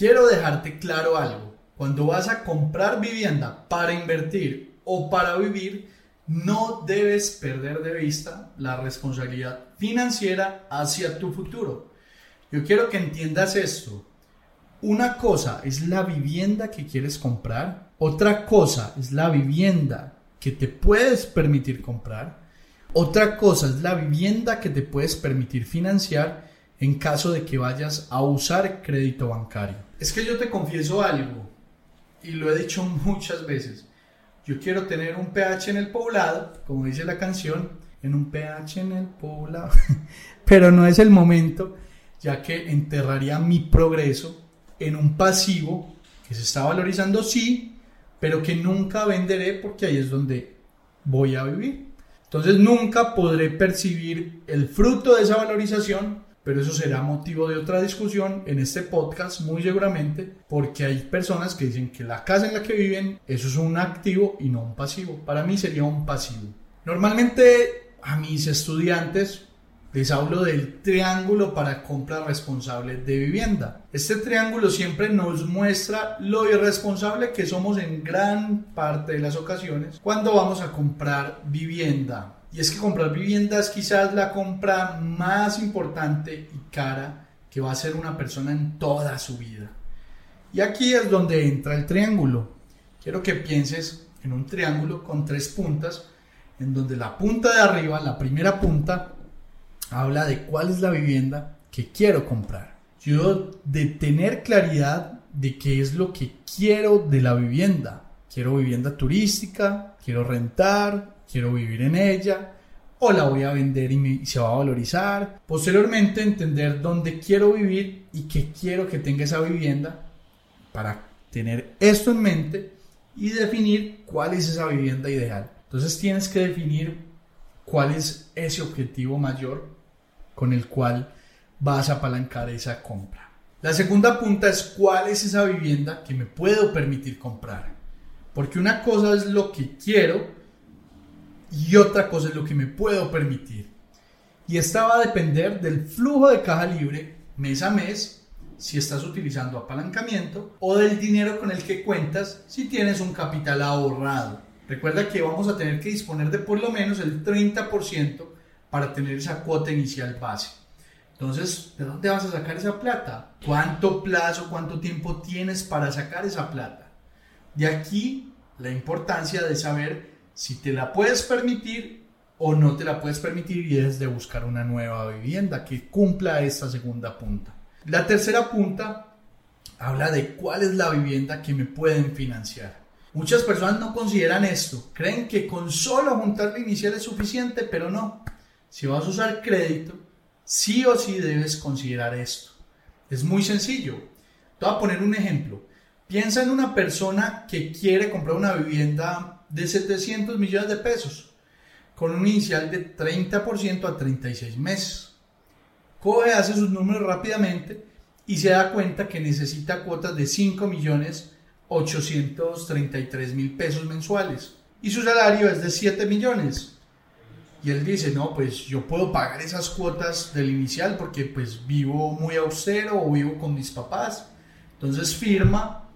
Quiero dejarte claro algo. Cuando vas a comprar vivienda para invertir o para vivir, no debes perder de vista la responsabilidad financiera hacia tu futuro. Yo quiero que entiendas esto. Una cosa es la vivienda que quieres comprar, otra cosa es la vivienda que te puedes permitir comprar, otra cosa es la vivienda que te puedes permitir financiar en caso de que vayas a usar crédito bancario. Es que yo te confieso algo, y lo he dicho muchas veces. Yo quiero tener un pH en el poblado, como dice la canción, en un pH en el poblado, pero no es el momento, ya que enterraría mi progreso en un pasivo que se está valorizando, sí, pero que nunca venderé porque ahí es donde voy a vivir. Entonces nunca podré percibir el fruto de esa valorización pero eso será motivo de otra discusión en este podcast muy seguramente porque hay personas que dicen que la casa en la que viven eso es un activo y no un pasivo. Para mí sería un pasivo. Normalmente a mis estudiantes les hablo del triángulo para compra responsable de vivienda. Este triángulo siempre nos muestra lo irresponsable que somos en gran parte de las ocasiones cuando vamos a comprar vivienda. Y es que comprar vivienda es quizás la compra más importante y cara que va a hacer una persona en toda su vida. Y aquí es donde entra el triángulo. Quiero que pienses en un triángulo con tres puntas, en donde la punta de arriba, la primera punta, habla de cuál es la vivienda que quiero comprar. Yo de tener claridad de qué es lo que quiero de la vivienda. Quiero vivienda turística, quiero rentar, quiero vivir en ella o la voy a vender y, se va a valorizar. Posteriormente entender dónde quiero vivir y qué quiero que tenga esa vivienda para tener esto en mente y definir cuál es esa vivienda ideal. Entonces tienes que definir cuál es ese objetivo mayor con el cual vas a apalancar esa compra. La segunda punta es cuál es esa vivienda que me puedo permitir comprar. Porque una cosa es lo que quiero y otra cosa es lo que me puedo permitir. Y esta va a depender del flujo de caja libre mes a mes, si estás utilizando apalancamiento, o del dinero con el que cuentas si tienes un capital ahorrado. Recuerda que vamos a tener que disponer de por lo menos el 30% para tener esa cuota inicial base. Entonces, ¿de dónde vas a sacar esa plata? ¿Cuánto plazo, cuánto tiempo tienes para sacar esa plata? De aquí la importancia de saber si te la puedes permitir o no te la puedes permitir y es de buscar una nueva vivienda que cumpla esta segunda punta. La tercera punta habla de cuál es la vivienda que me pueden financiar. Muchas personas no consideran esto, creen que con solo juntar la inicial es suficiente, pero no. Si vas a usar crédito, sí o sí debes considerar esto. Es muy sencillo. Te voy a poner un ejemplo. Piensa en una persona que quiere comprar una vivienda de 700 millones de pesos, con un inicial de 30% a 36 meses. Coge, hace sus números rápidamente y se da cuenta que necesita cuotas de 5 millones 833 mil pesos mensuales y su salario es de 7 millones. Y él dice, no, pues yo puedo pagar esas cuotas del inicial porque pues vivo muy austero o vivo con mis papás. Entonces firma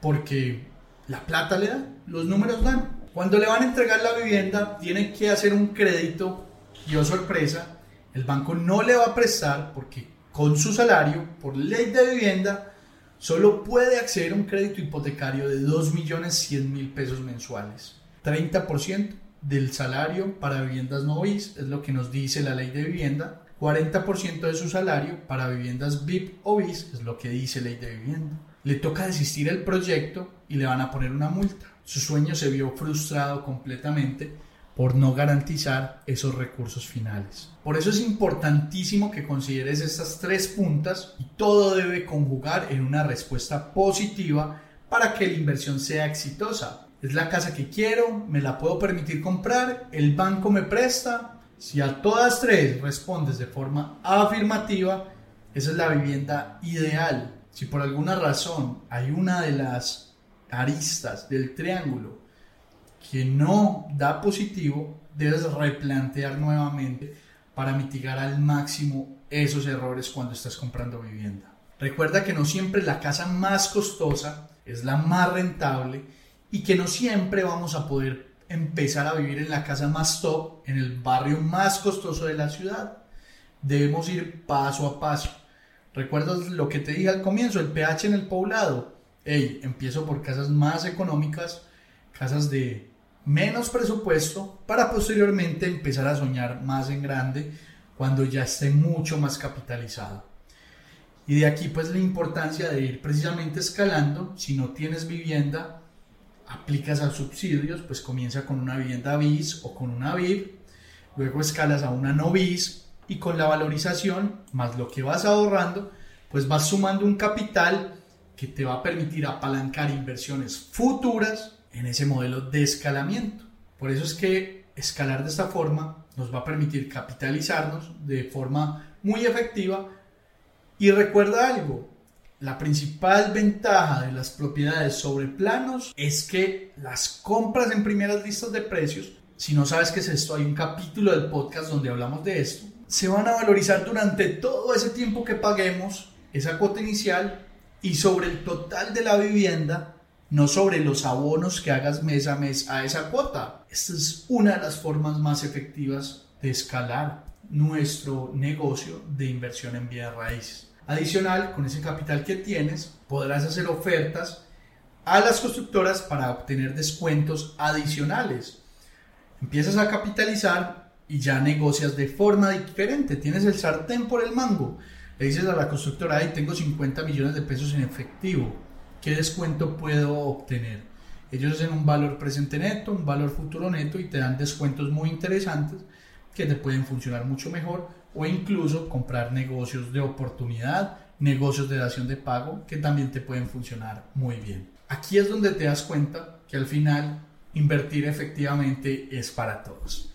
porque la plata le da, los números dan. Cuando le van a entregar la vivienda, tienen que hacer un crédito Y oh sorpresa, el banco no le va a prestar porque con su salario, por ley de vivienda, solo puede acceder a un crédito hipotecario de 2.100.000 pesos mensuales. 30% del salario para viviendas no BIS es lo que nos dice la ley de vivienda. 40% de su salario para viviendas VIP o BIS es lo que dice ley de vivienda. Le toca desistir el proyecto y le van a poner una multa. Su sueño se vio frustrado completamente por no garantizar esos recursos finales. Por eso es importantísimo que consideres estas tres puntas y todo debe conjugar en una respuesta positiva para que la inversión sea exitosa. Es la casa que quiero, me la puedo permitir comprar, el banco me presta. Si a todas tres respondes de forma afirmativa, esa es la vivienda ideal. Si por alguna razón hay una de las aristas del triángulo que no da positivo, debes replantear nuevamente para mitigar al máximo esos errores cuando estás comprando vivienda. Recuerda que no siempre la casa más costosa es la más rentable y que no siempre vamos a poder empezar a vivir en la casa más top, en el barrio más costoso de la ciudad. Debemos ir paso a paso. ¿Recuerdas lo que te dije al comienzo? El pH en el poblado. Hey, empiezo por casas más económicas, casas de menos presupuesto para posteriormente empezar a soñar más en grande cuando ya esté mucho más capitalizado. Y de aquí pues la importancia de ir precisamente escalando. Si no tienes vivienda, aplicas a subsidios, pues comienza con una vivienda BIS o con una VIP, luego escalas a una no BIS y con la valorización más lo que vas ahorrando, pues vas sumando un capital que te va a permitir apalancar inversiones futuras en ese modelo de escalamiento. Por eso es que escalar de esta forma nos va a permitir capitalizarnos de forma muy efectiva. Y recuerda algo, la principal ventaja de las propiedades sobre planos es que las compras en primeras listas de precios, si no sabes qué es esto, hay un capítulo del podcast donde hablamos de esto, se van a valorizar durante todo ese tiempo que paguemos esa cuota inicial y sobre el total de la vivienda no sobre los abonos que hagas mes a mes a esa cuota. Esta es una de las formas más efectivas de escalar nuestro negocio de inversión en bienes raíces. Adicional, con ese capital que tienes, podrás hacer ofertas a las constructoras para obtener descuentos adicionales. Empiezas a capitalizar y ya negocias de forma diferente. Tienes el sartén por el mango. Le dices a la constructora, ahí tengo 50 millones de pesos en efectivo ¿qué descuento puedo obtener? Ellos hacen un valor presente neto, un valor futuro neto y te dan descuentos muy interesantes que te pueden funcionar mucho mejor o incluso comprar negocios de oportunidad, negocios de dación de pago que también te pueden funcionar muy bien. Aquí es donde te das cuenta que al final invertir efectivamente es para todos.